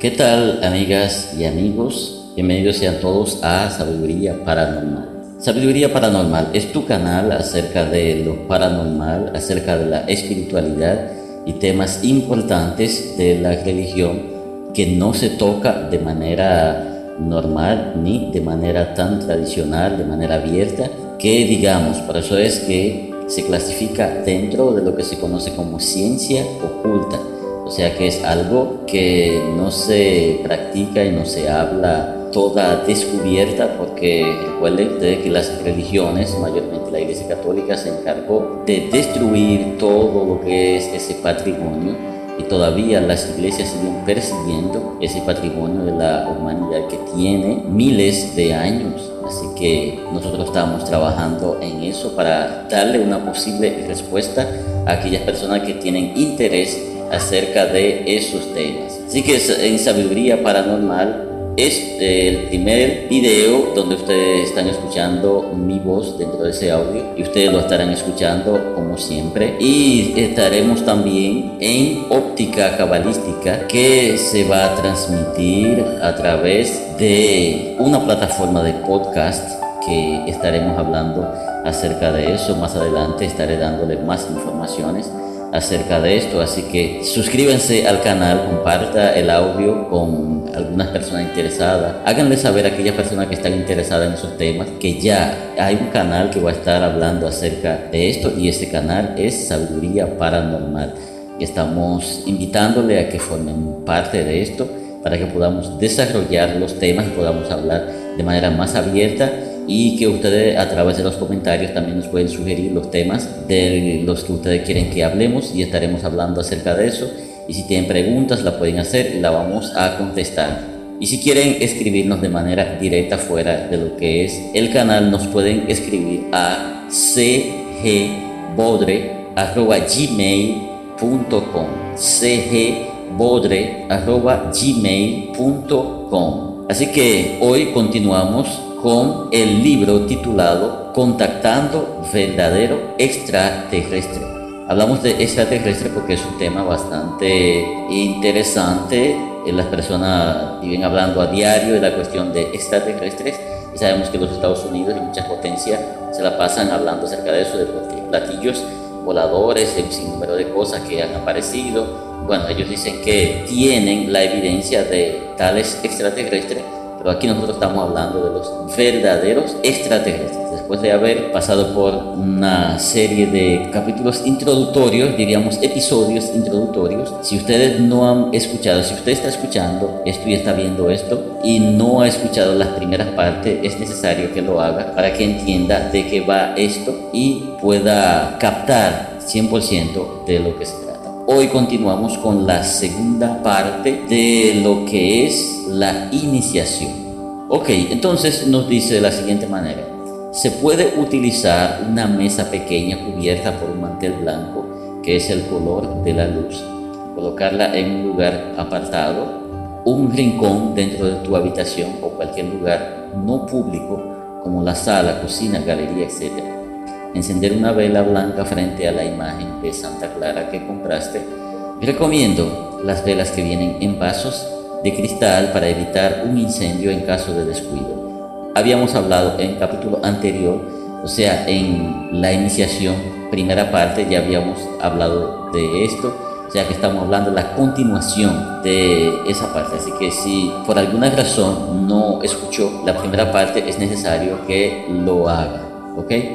¿Qué tal amigas y amigos? Bienvenidos sean todos a Sabiduría Paranormal. Sabiduría Paranormal es tu canal acerca de lo paranormal, acerca de la espiritualidad y temas importantes de la religión que no se toca de manera normal ni de manera tan tradicional, de manera abierta, que digamos, por eso es que se clasifica dentro de lo que se conoce como ciencia oculta o sea que es algo que no se practica y no se habla toda descubierta porque recuerden que las religiones, mayormente la Iglesia Católica, se encargó de destruir todo lo que es ese patrimonio y todavía las iglesias siguen persiguiendo ese patrimonio de la humanidad que tiene miles de años. Así que nosotros estamos trabajando en eso para darle una posible respuesta a aquellas personas que tienen interés acerca de esos temas. Así que en Sabiduría Paranormal es el primer video donde ustedes están escuchando mi voz dentro de ese audio y ustedes lo estarán escuchando como siempre. Y estaremos también en óptica cabalística que se va a transmitir a través de una plataforma de podcast que estaremos hablando acerca de eso. Más adelante estaré dándole más informaciones acerca de esto. Así que suscríbanse al canal, comparta el audio con algunas personas interesadas. Háganle saber a aquellas personas que están interesadas en esos temas que ya hay un canal que va a estar hablando acerca de esto y este canal es Sabiduría Paranormal. Estamos invitándole a que formen parte de esto para que podamos desarrollar los temas y podamos hablar de manera más abierta y que ustedes a través de los comentarios también nos pueden sugerir los temas de los que ustedes quieren que hablemos y estaremos hablando acerca de eso. Y si tienen preguntas, la pueden hacer y la vamos a contestar. Y si quieren escribirnos de manera directa fuera de lo que es el canal, nos pueden escribir a cgbodre.gmail.com cgbodre.gmail.com Así que hoy continuamos con el libro titulado Contactando verdadero extraterrestre. Hablamos de extraterrestre porque es un tema bastante interesante. Las personas viven hablando a diario de la cuestión de extraterrestres y sabemos que los Estados Unidos y muchas potencias se la pasan hablando acerca de eso, de platillos voladores, un sinnúmero de cosas que han aparecido. Bueno, ellos dicen que tienen la evidencia de tales extraterrestres pero aquí nosotros estamos hablando de los verdaderos extraterrestres. Después de haber pasado por una serie de capítulos introductorios, diríamos episodios introductorios, si ustedes no han escuchado, si usted está escuchando esto y está viendo esto y no ha escuchado las primeras partes, es necesario que lo haga para que entienda de qué va esto y pueda captar 100% de lo que se Hoy continuamos con la segunda parte de lo que es la iniciación. Ok, entonces nos dice de la siguiente manera. Se puede utilizar una mesa pequeña cubierta por un mantel blanco, que es el color de la luz. Colocarla en un lugar apartado, un rincón dentro de tu habitación o cualquier lugar no público, como la sala, cocina, galería, etc encender una vela blanca frente a la imagen de Santa Clara que compraste. Recomiendo las velas que vienen en vasos de cristal para evitar un incendio en caso de descuido. Habíamos hablado en capítulo anterior, o sea, en la iniciación, primera parte, ya habíamos hablado de esto, o sea que estamos hablando de la continuación de esa parte. Así que si por alguna razón no escuchó la primera parte, es necesario que lo haga.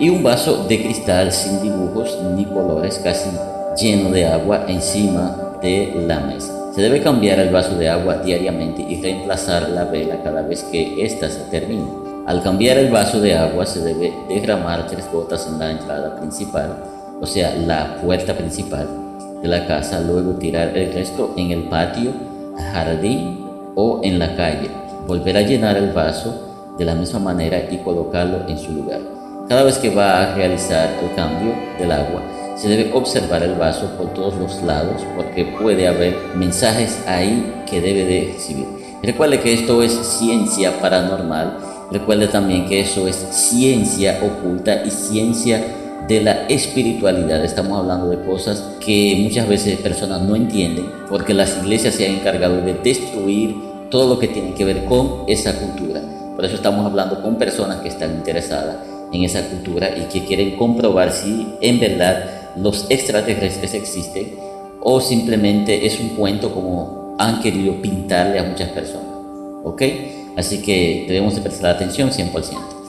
Y un vaso de cristal sin dibujos ni colores, casi lleno de agua encima de la mesa. Se debe cambiar el vaso de agua diariamente y reemplazar la vela cada vez que ésta se termine. Al cambiar el vaso de agua se debe derramar tres gotas en la entrada principal, o sea, la puerta principal de la casa, luego tirar el resto en el patio, jardín o en la calle. Volver a llenar el vaso de la misma manera y colocarlo en su lugar. Cada vez que va a realizar el cambio del agua, se debe observar el vaso por todos los lados porque puede haber mensajes ahí que debe de recibir. Recuerde que esto es ciencia paranormal. Recuerde también que eso es ciencia oculta y ciencia de la espiritualidad. Estamos hablando de cosas que muchas veces personas no entienden porque las iglesias se han encargado de destruir todo lo que tiene que ver con esa cultura. Por eso estamos hablando con personas que están interesadas en esa cultura y que quieren comprobar si en verdad los extraterrestres existen o simplemente es un cuento como han querido pintarle a muchas personas. ¿Ok? Así que debemos de prestar atención 100%.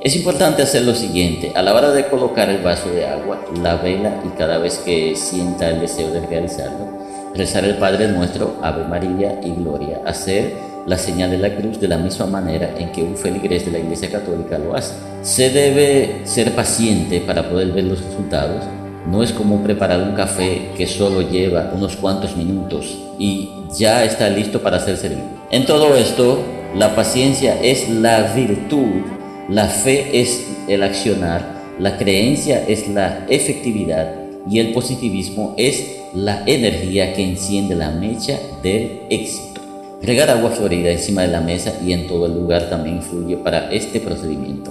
Es importante hacer lo siguiente, a la hora de colocar el vaso de agua, la vela y cada vez que sienta el deseo de realizarlo, rezar el Padre Nuestro, Ave María y Gloria, hacer la señal de la cruz de la misma manera en que un feligrés de la Iglesia Católica lo hace. Se debe ser paciente para poder ver los resultados. No es como preparar un café que solo lleva unos cuantos minutos y ya está listo para ser servido. En todo esto, la paciencia es la virtud, la fe es el accionar, la creencia es la efectividad y el positivismo es la energía que enciende la mecha del éxito. Regar agua florida encima de la mesa y en todo el lugar también influye para este procedimiento.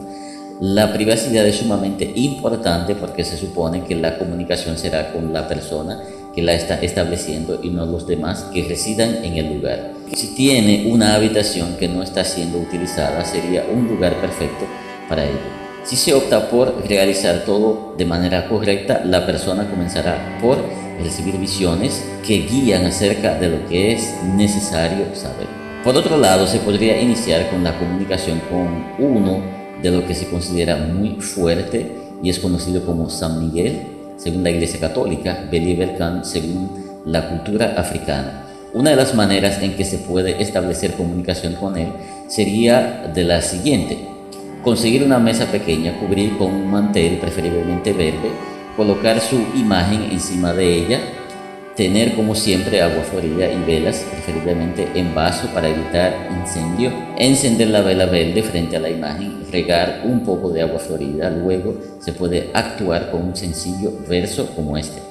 La privacidad es sumamente importante porque se supone que la comunicación será con la persona que la está estableciendo y no los demás que residan en el lugar. Si tiene una habitación que no está siendo utilizada, sería un lugar perfecto para ello. Si se opta por realizar todo de manera correcta, la persona comenzará por recibir visiones que guían acerca de lo que es necesario saber. Por otro lado, se podría iniciar con la comunicación con uno de lo que se considera muy fuerte y es conocido como San Miguel, según la Iglesia Católica, Believer Khan, según la cultura africana. Una de las maneras en que se puede establecer comunicación con él sería de la siguiente. Conseguir una mesa pequeña, cubrir con un mantel preferiblemente verde, colocar su imagen encima de ella, tener como siempre agua florida y velas, preferiblemente en vaso para evitar incendio, encender la vela verde frente a la imagen, regar un poco de agua florida, luego se puede actuar con un sencillo verso como este.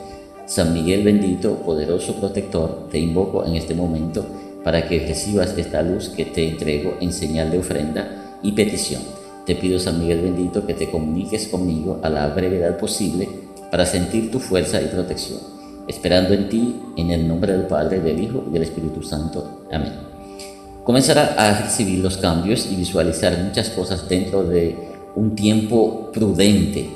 San Miguel bendito, poderoso protector, te invoco en este momento para que recibas esta luz que te entrego en señal de ofrenda y petición. Te pido, San Miguel bendito, que te comuniques conmigo a la brevedad posible para sentir tu fuerza y protección esperando en ti, en el nombre del Padre, del Hijo y del Espíritu Santo. Amén. Comenzará a recibir los cambios y visualizar muchas cosas dentro de un tiempo prudente,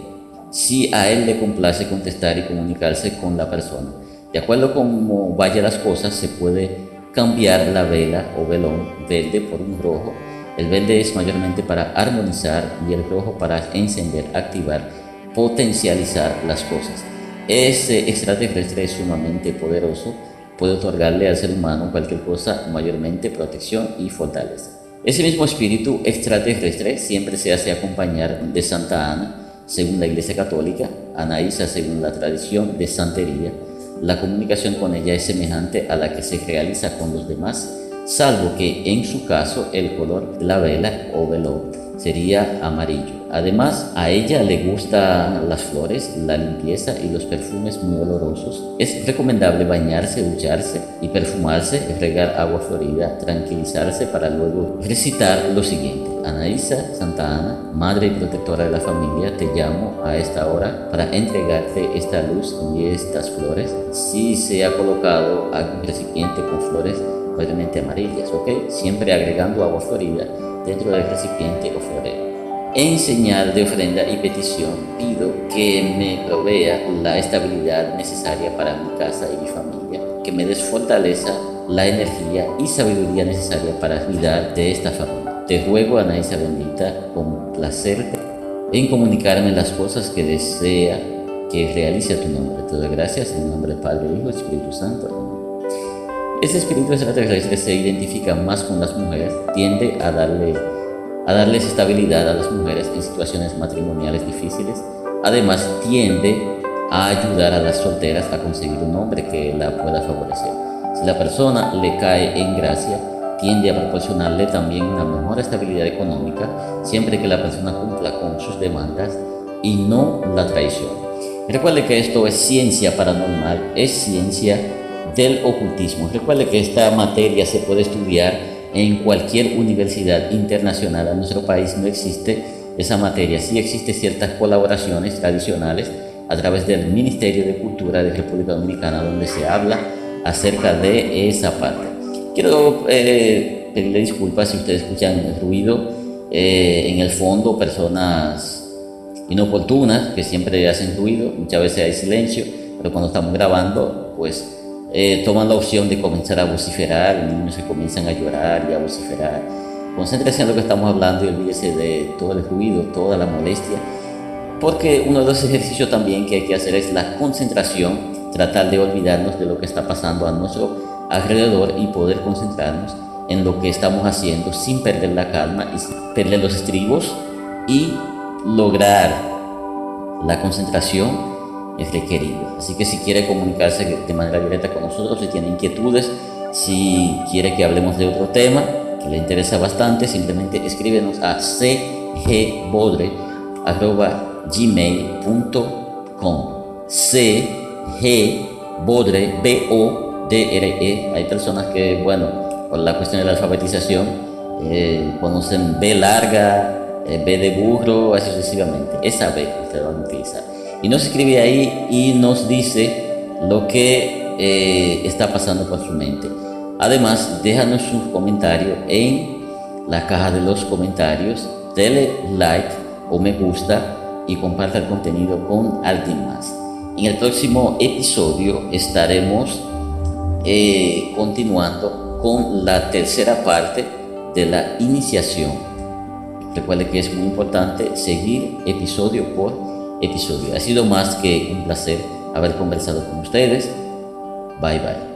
si a él le complace contestar y comunicarse con la persona. De acuerdo a cómo vayan las cosas, se puede cambiar la vela o velón verde por un rojo. El verde es mayormente para armonizar y el rojo para encender, activar, potencializar las cosas. Ese extraterrestre es sumamente poderoso, puede otorgarle al ser humano cualquier cosa, mayormente protección y fortaleza. Ese mismo espíritu extraterrestre siempre se hace acompañar de Santa Ana, según la Iglesia Católica, Anaísa según la tradición de santería. La comunicación con ella es semejante a la que se realiza con los demás, salvo que en su caso el color de la vela o velón sería amarillo. Además, a ella le gustan las flores, la limpieza y los perfumes muy olorosos. Es recomendable bañarse, ducharse y perfumarse, regar agua florida, tranquilizarse para luego recitar lo siguiente. Anaísa, Santa Ana, Madre y Protectora de la Familia, te llamo a esta hora para entregarte esta luz y estas flores. Si se ha colocado algún recipiente con flores, obviamente amarillas, ¿ok? Siempre agregando agua florida dentro del recipiente o florero. En señal de ofrenda y petición pido que me provea la estabilidad necesaria para mi casa y mi familia, que me des fortaleza, la energía y sabiduría necesaria para cuidar de esta familia. Te ruego, Anaísa bendita, con placer en comunicarme las cosas que desea que realice a tu nombre. Te doy gracias en nombre del Padre, Hijo y Espíritu Santo. Este espíritu extraterrestre se identifica más con las mujeres, tiende a darle a darles estabilidad a las mujeres en situaciones matrimoniales difíciles. Además, tiende a ayudar a las solteras a conseguir un hombre que la pueda favorecer. Si la persona le cae en gracia, tiende a proporcionarle también una mejor estabilidad económica siempre que la persona cumpla con sus demandas y no la traición. Recuerde que esto es ciencia paranormal, es ciencia del ocultismo. Recuerde que esta materia se puede estudiar en cualquier universidad internacional. En nuestro país no existe esa materia. Sí existen ciertas colaboraciones tradicionales a través del Ministerio de Cultura de República Dominicana donde se habla acerca de esa parte. Quiero eh, pedirle disculpas si ustedes escuchan el ruido eh, en el fondo, personas inoportunas que siempre hacen ruido, muchas veces hay silencio, pero cuando estamos grabando, pues eh, toman la opción de comenzar a vociferar, los niños se comienzan a llorar y a vociferar. Concéntrese en lo que estamos hablando y olvídese de todo el ruido, toda la molestia, porque uno de los ejercicios también que hay que hacer es la concentración, tratar de olvidarnos de lo que está pasando a nuestro alrededor y poder concentrarnos en lo que estamos haciendo sin perder la calma y perder los estribos y lograr la concentración es requerido. Así que si quiere comunicarse de manera directa con nosotros, si tiene inquietudes, si quiere que hablemos de otro tema que le interesa bastante, simplemente escríbenos a cgbodre.gmail.com cgbodre, B-O-D-R-E. Hay personas que, bueno, por la cuestión de la alfabetización, eh, conocen B larga, eh, B de burro, así sucesivamente. Esa B usted va a utilizar. Y nos escribe ahí y nos dice lo que eh, está pasando por su mente. Además, déjanos su comentario en la caja de los comentarios, dele like o me gusta y comparta el contenido con alguien más. En el próximo episodio estaremos eh, continuando con la tercera parte de la iniciación Recuerde que es muy importante seguir episodio por episodio. Ha sido más que un placer haber conversado con ustedes. Bye bye.